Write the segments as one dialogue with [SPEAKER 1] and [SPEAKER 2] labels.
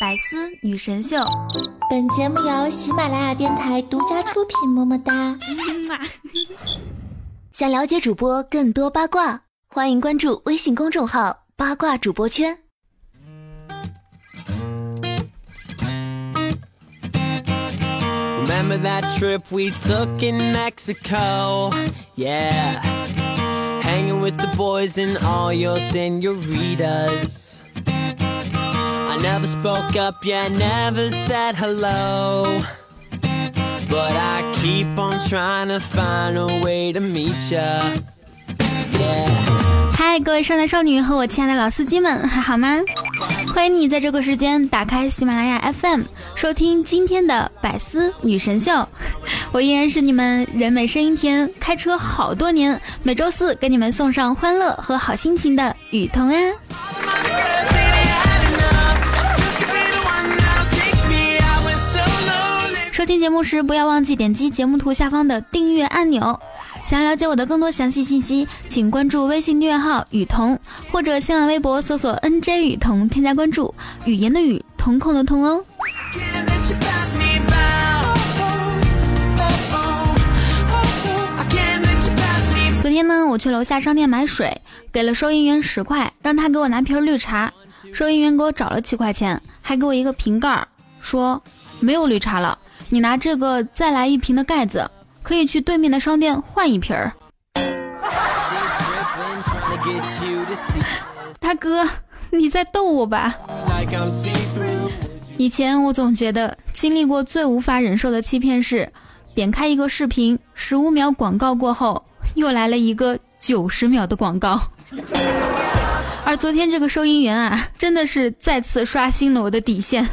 [SPEAKER 1] 百思女神秀，
[SPEAKER 2] 本节目由喜马拉雅电台独家出品。么么哒！
[SPEAKER 3] 想了解主播更多八卦，欢迎关注微信公众号“八卦主播圈”。Remember that trip we took in Mexico? Yeah, hanging with the boys and all your senoritas. Never spoke up, yeah, never said hello. But I keep on trying to find a way to meet ya. Yeah. 嗨，各位少男少女和我亲爱的老司机们，还好吗？欢迎你在这个时间打开喜马拉雅 FM，收听今天的百思女神秀。我依然是你们人美声音甜、开车好多年，每周四给你们送上欢乐和好心情的雨桐啊。收听节目时，不要忘记点击节目图下方的订阅按钮。想要了解我的更多详细信息，请关注微信订阅号“雨桐”或者新浪微博搜索 “nj 雨桐”，添加关注。语言的语，瞳孔的瞳哦。昨天呢，我去楼下商店买水，给了收银员十块，让他给我拿瓶绿茶。收银员给我找了七块钱，还给我一个瓶盖，说没有绿茶了，你拿这个再来一瓶的盖子。可以去对面的商店换一瓶儿。大哥，你在逗我吧？以前我总觉得经历过最无法忍受的欺骗是，点开一个视频，十五秒广告过后，又来了一个九十秒的广告。而昨天这个收银员啊，真的是再次刷新了我的底线。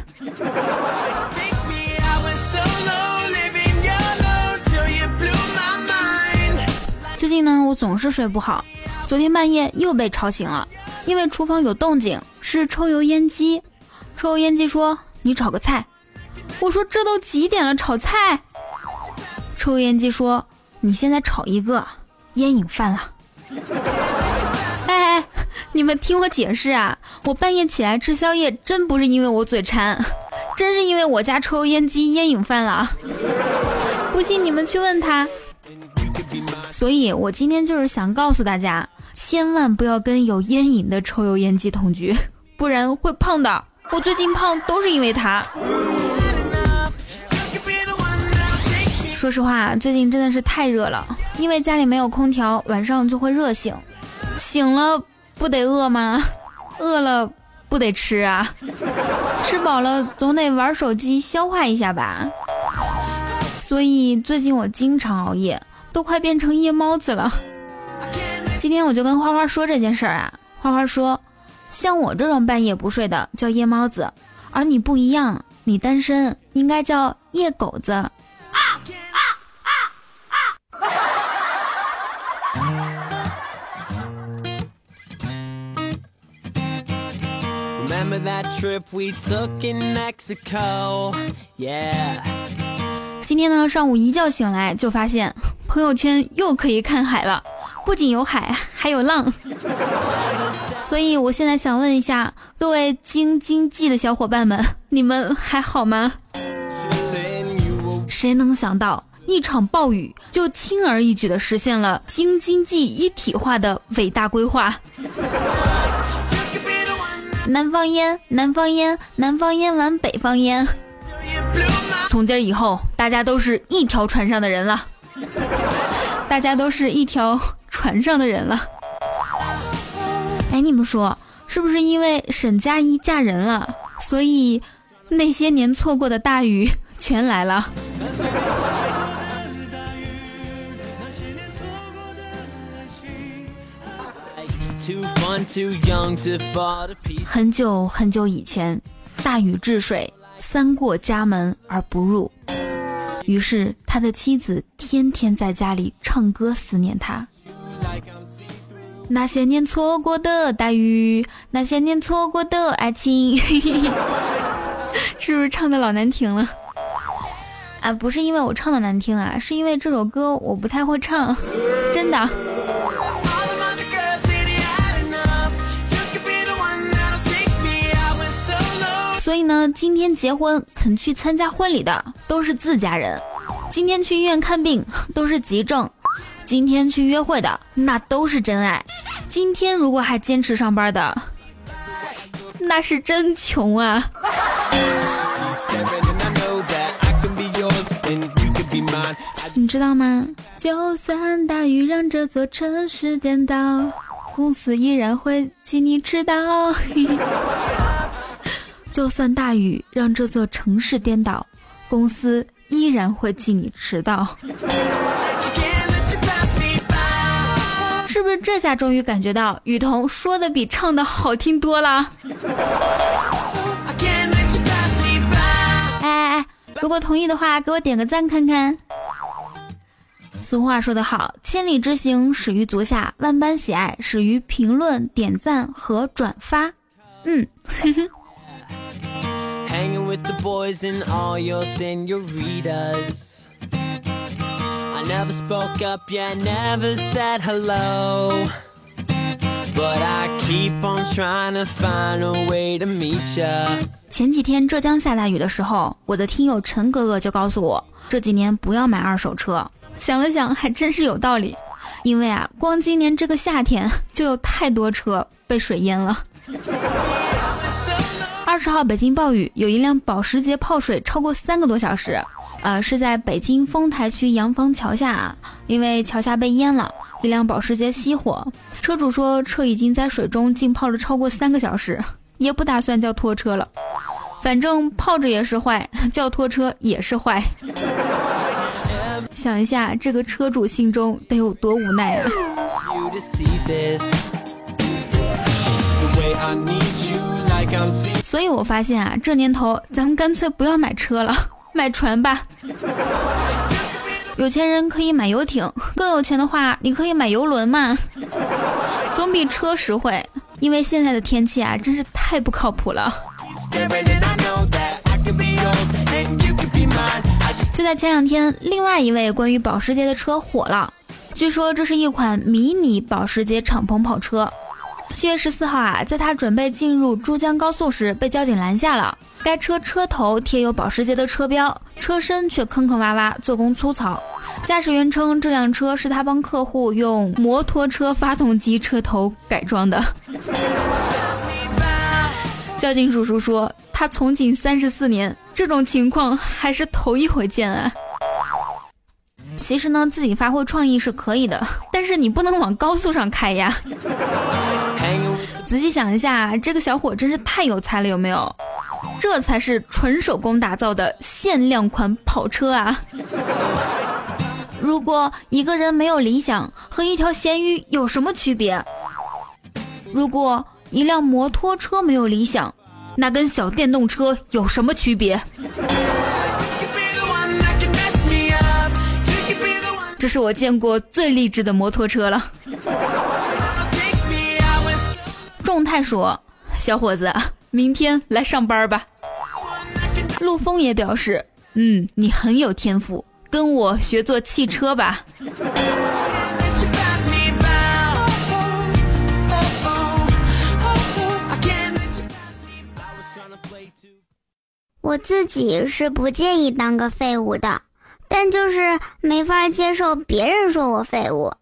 [SPEAKER 3] 我总是睡不好。昨天半夜又被吵醒了，因为厨房有动静，是抽油烟机。抽油烟机说：“你炒个菜。”我说：“这都几点了，炒菜？”抽油烟机说：“你现在炒一个，烟瘾犯了。”哎哎，你们听我解释啊！我半夜起来吃宵夜，真不是因为我嘴馋，真是因为我家抽油烟机烟瘾犯了。不信你们去问他。所以，我今天就是想告诉大家，千万不要跟有烟瘾的抽油烟机同居，不然会胖的。我最近胖都是因为它。说实话，最近真的是太热了，因为家里没有空调，晚上就会热醒。醒了不得饿吗？饿了不得吃啊？吃饱了总得玩手机消化一下吧。所以最近我经常熬夜。都快变成夜猫子了。今天我就跟花花说这件事儿啊，花花说，像我这种半夜不睡的叫夜猫子，而你不一样，你单身，应该叫夜狗子。啊啊啊啊！今天呢，上午一觉醒来就发现。朋友圈又可以看海了，不仅有海，还有浪。所以我现在想问一下各位京津冀的小伙伴们，你们还好吗？谁能想到一场暴雨就轻而易举的实现了京津冀一体化的伟大规划？南方烟，南方烟，南方烟完北方烟。从今儿以后，大家都是一条船上的人了。大家都是一条船上的人了。哎，你们说是不是因为沈佳宜嫁人了，所以那些年错过的大雨全来了？很久很久以前，大禹治水，三过家门而不入。于是，他的妻子天天在家里唱歌思念他。那些年错过的大雨，那些年错过的爱情，是不是唱的老难听了？啊，不是因为我唱的难听啊，是因为这首歌我不太会唱，真的。呢，今天结婚肯去参加婚礼的都是自家人，今天去医院看病 都是急症，今天去约会的那都是真爱，今天如果还坚持上班的，那是真穷啊！你知道吗？就算大雨让这座城市颠倒，公司依然会记你迟到。就算大雨让这座城市颠倒，公司依然会记你迟到。是不是这下终于感觉到雨桐说的比唱的好听多了？哎哎哎！如果同意的话，给我点个赞看看。俗话说得好，千里之行始于足下，万般喜爱始于评论、点赞和转发。嗯。
[SPEAKER 4] with the boys and all your senior readers i never spoke up yeah never said hello. But i keep on trying to find a way to meet ya.
[SPEAKER 3] 前几天浙江下大雨的时候我的听友陈哥哥就告诉我这几年不要买二手车。想了想还真是有道理因为啊光今年这个夏天就有太多车被水淹了。二十号北京暴雨，有一辆保时捷泡水超过三个多小时。呃，是在北京丰台区洋房桥下，啊，因为桥下被淹了，一辆保时捷熄火。车主说，车已经在水中浸泡了超过三个小时，也不打算叫拖车了。反正泡着也是坏，叫拖车也是坏。想一下，这个车主心中得有多无奈啊！所以我发现啊，这年头咱们干脆不要买车了，买船吧。有钱人可以买游艇，更有钱的话，你可以买游轮嘛，总比车实惠。因为现在的天气啊，真是太不靠谱了。就在前两天，另外一位关于保时捷的车火了。据说这是一款迷你保时捷敞篷跑车。七月十四号啊，在他准备进入珠江高速时，被交警拦下了。该车车头贴有保时捷的车标，车身却坑坑洼洼，做工粗糙。驾驶员称，这辆车是他帮客户用摩托车发动机车头改装的。交警叔叔说，他从警三十四年。这种情况还是头一回见啊！其实呢，自己发挥创意是可以的，但是你不能往高速上开呀。仔细想一下，这个小伙真是太有才了，有没有？这才是纯手工打造的限量款跑车啊！如果一个人没有理想，和一条咸鱼有什么区别？如果一辆摩托车没有理想？那跟小电动车有什么区别？这是我见过最励志的摩托车了。众泰说：“小伙子，明天来上班吧。”陆峰也表示：“嗯，你很有天赋，跟我学做汽车吧。”
[SPEAKER 5] 我自己是不介意当个废物的，但就是没法接受别人说我废物。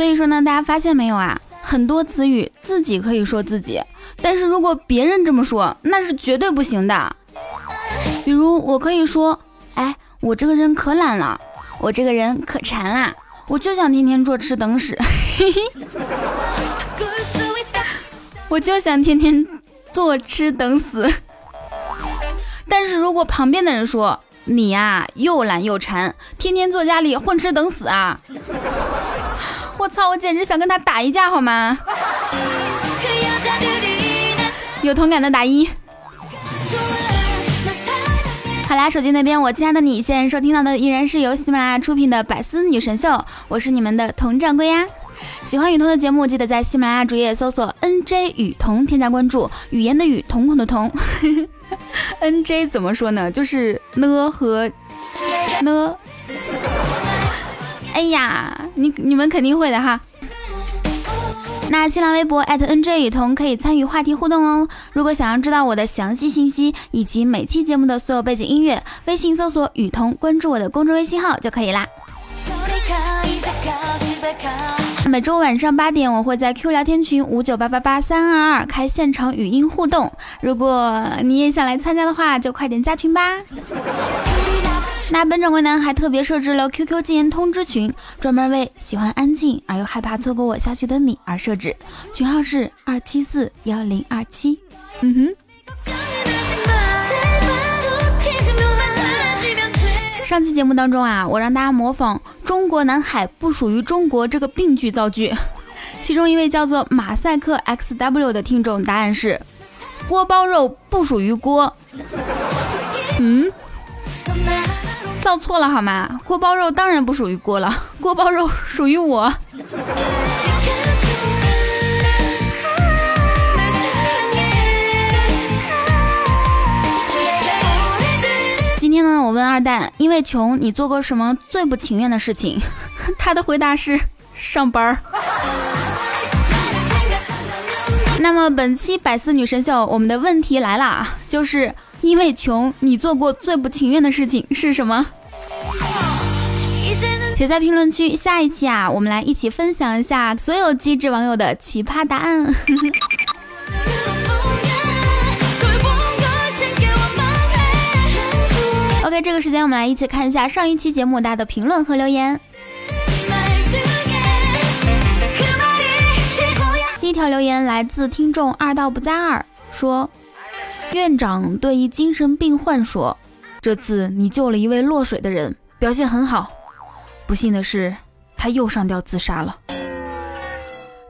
[SPEAKER 3] 所以说呢，大家发现没有啊？很多词语自己可以说自己，但是如果别人这么说，那是绝对不行的。比如我可以说，哎，我这个人可懒了，我这个人可馋啦，我就想天天坐吃等死，我就想天天坐吃等死。但是如果旁边的人说你呀又懒又馋，天天坐家里混吃等死啊。我操！我简直想跟他打一架，好吗？有同感的打一。好啦，手机那边，我亲爱的你，现在收听到的依然是由喜马拉雅出品的《百思女神秀》，我是你们的佟掌柜呀。喜欢雨桐的节目，记得在喜马拉雅主页搜索 “nj 雨桐”，添加关注。语言的语，瞳孔的瞳。nj 怎么说呢？就是呢和呢。哎呀，你你们肯定会的哈。那新浪微博 @nj 雨桐可以参与话题互动哦。如果想要知道我的详细信息以及每期节目的所有背景音乐，微信搜索雨桐，关注我的公众微信号就可以啦。每周晚上八点，我会在 Q 聊天群五九八八八三二二开现场语音互动。如果你也想来参加的话，就快点加群吧。那本掌柜呢，还特别设置了 QQ 禁言通知群，专门为喜欢安静而又害怕错过我消息的你而设置，群号是二七四幺零二七。嗯哼。上期节目当中啊，我让大家模仿“中国南海不属于中国”这个病句造句，其中一位叫做马赛克 XW 的听众答案是“锅包肉不属于锅”。嗯。造错了好吗？锅包肉当然不属于锅了，锅包肉属于我。今天呢，我问二蛋，因为穷，你做过什么最不情愿的事情？他的回答是上班儿。那么本期百思女神秀，我们的问题来了，就是。因为穷，你做过最不情愿的事情是什么？写在评论区。下一期啊，我们来一起分享一下所有机智网友的奇葩答案。OK，这个时间我们来一起看一下上一期节目大家的评论和留言。第一条留言来自听众二道不在二，说。院长对一精神病患说：“这次你救了一位落水的人，表现很好。不幸的是，他又上吊自杀了。”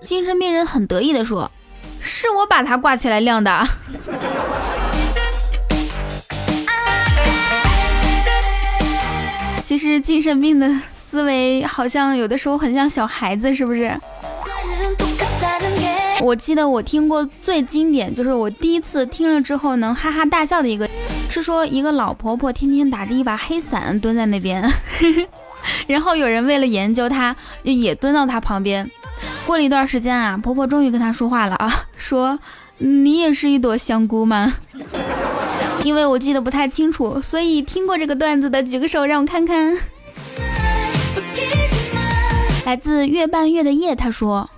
[SPEAKER 3] 精神病人很得意地说：“是我把他挂起来晾的。”其实精神病的思维好像有的时候很像小孩子，是不是？我记得我听过最经典，就是我第一次听了之后能哈哈大笑的一个，是说一个老婆婆天天打着一把黑伞蹲在那边，然后有人为了研究她，就也蹲到她旁边。过了一段时间啊，婆婆终于跟她说话了啊，说你也是一朵香菇吗？因为我记得不太清楚，所以听过这个段子的举个手让我看看。来自月半月的夜，他说。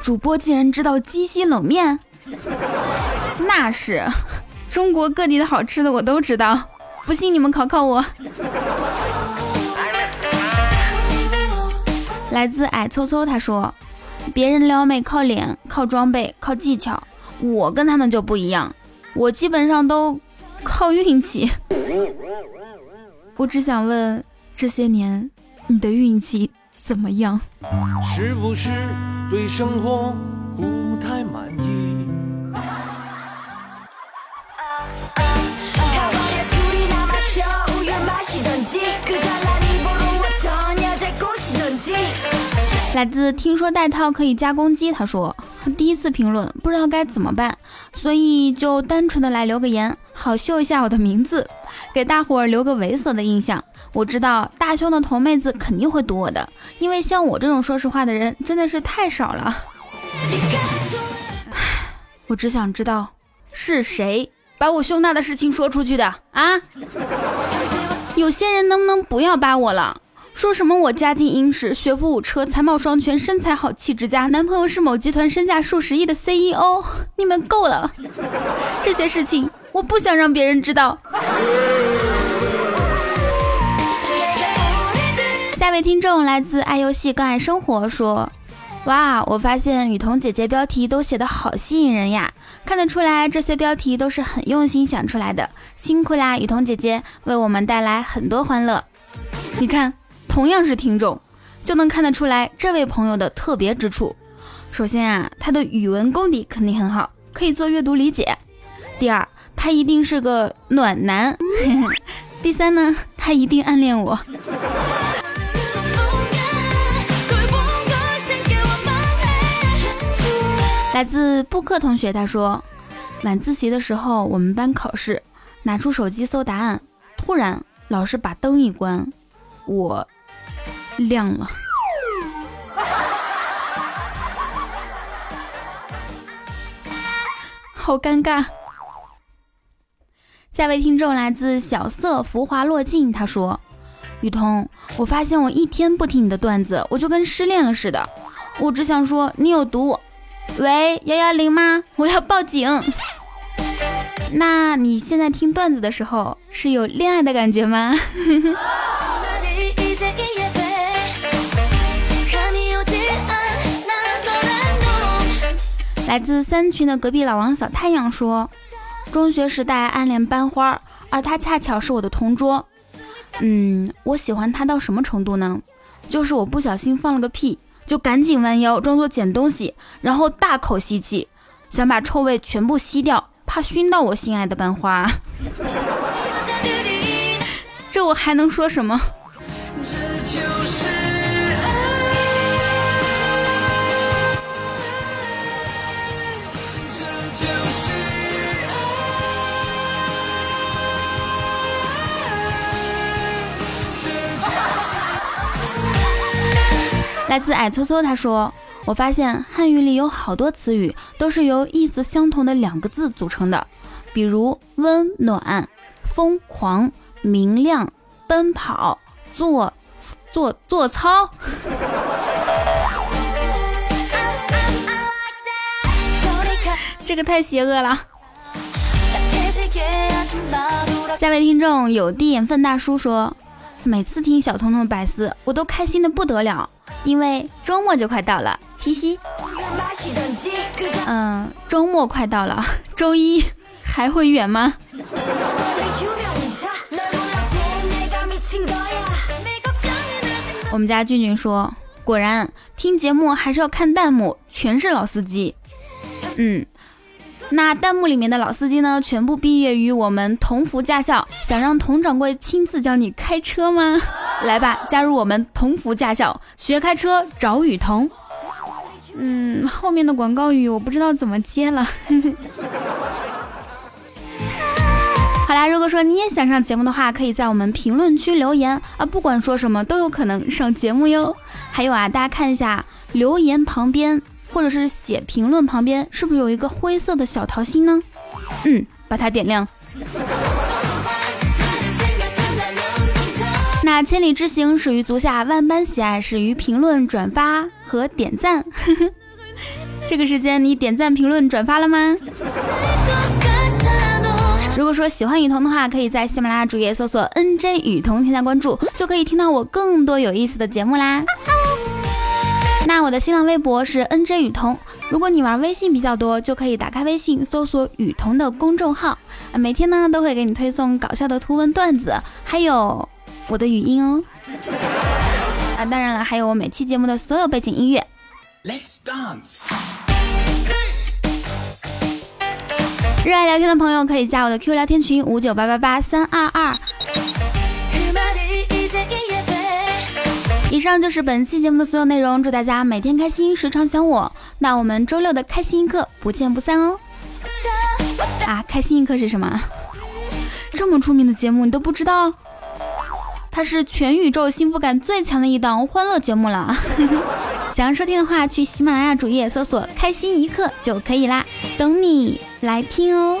[SPEAKER 3] 主播竟然知道鸡西冷面，那是中国各地的好吃的我都知道，不信你们考考我。来自矮凑凑，他说：“别人撩妹靠脸、靠装备、靠技巧，我跟他们就不一样，我基本上都靠运气。”我只想问，这些年你的运气怎么样？是不是？对生活不太满意。来自听说带套可以加攻击，他说第一次评论不知道该怎么办，所以就单纯的来留个言，好秀一下我的名字，给大伙儿留个猥琐的印象。我知道大胸的头妹子肯定会堵我的，因为像我这种说实话的人真的是太少了。我只想知道是谁把我胸大的事情说出去的啊！有些人能不能不要扒我了？说什么我家境殷实，学富五车，才貌双全，身材好，气质佳，男朋友是某集团身价数十亿的 CEO，你们够了！这些事情我不想让别人知道。位听众来自爱游戏更爱生活，说：“哇，我发现雨桐姐姐标题都写的好吸引人呀，看得出来这些标题都是很用心想出来的，辛苦啦，雨桐姐姐为我们带来很多欢乐。你看，同样是听众，就能看得出来这位朋友的特别之处。首先啊，他的语文功底肯定很好，可以做阅读理解。第二，他一定是个暖男。”第三呢，他一定暗恋我。来自布克同学，他说，晚自习的时候，我们班考试，拿出手机搜答案，突然老师把灯一关，我亮了，好尴尬。下位听众来自小色浮华落尽，他说：“雨桐，我发现我一天不听你的段子，我就跟失恋了似的。我只想说你有毒。喂，幺幺零吗？我要报警。那你现在听段子的时候是有恋爱的感觉吗？” 来自三群的隔壁老王小太阳说。中学时代暗恋班花，而他恰巧是我的同桌。嗯，我喜欢他到什么程度呢？就是我不小心放了个屁，就赶紧弯腰装作捡东西，然后大口吸气，想把臭味全部吸掉，怕熏到我心爱的班花。这我还能说什么？来自矮搓搓，他说：“我发现汉语里有好多词语都是由意思相同的两个字组成的，比如温暖、疯狂、明亮、奔跑、做做做操。这个太邪恶了。”下位听众有滴眼粪大叔说：“每次听小彤彤百思，我都开心的不得了。”因为周末就快到了，嘻嘻。嗯，周末快到了，周一还会远吗？我们家俊俊说，果然听节目还是要看弹幕，全是老司机。嗯。那弹幕里面的老司机呢？全部毕业于我们同福驾校，想让佟掌柜亲自教你开车吗？来吧，加入我们同福驾校，学开车找雨桐。嗯，后面的广告语我不知道怎么接了。好啦，如果说你也想上节目的话，可以在我们评论区留言啊，不管说什么都有可能上节目哟。还有啊，大家看一下留言旁边。或者是写评论旁边是不是有一个灰色的小桃心呢？嗯，把它点亮。那千里之行始于足下，万般喜爱始于评论、转发和点赞。这个时间你点赞、评论、转发了吗？如果说喜欢雨桐的话，可以在喜马拉雅主页搜索 “nj 雨桐”添加关注，就可以听到我更多有意思的节目啦。那我的新浪微博是 N J 雨桐，如果你玩微信比较多，就可以打开微信搜索雨桐的公众号，每天呢都会给你推送搞笑的图文段子，还有我的语音哦。啊，当然了，还有我每期节目的所有背景音乐。Let's dance。热爱聊天的朋友可以加我的 Q 聊天群五九八八八三二二。以上就是本期节目的所有内容，祝大家每天开心，时常想我。那我们周六的开心一刻不见不散哦！啊，开心一刻是什么？这么出名的节目你都不知道？它是全宇宙幸福感最强的一档欢乐节目了。想要收听的话，去喜马拉雅主页搜索“开心一刻”就可以啦，等你来听哦。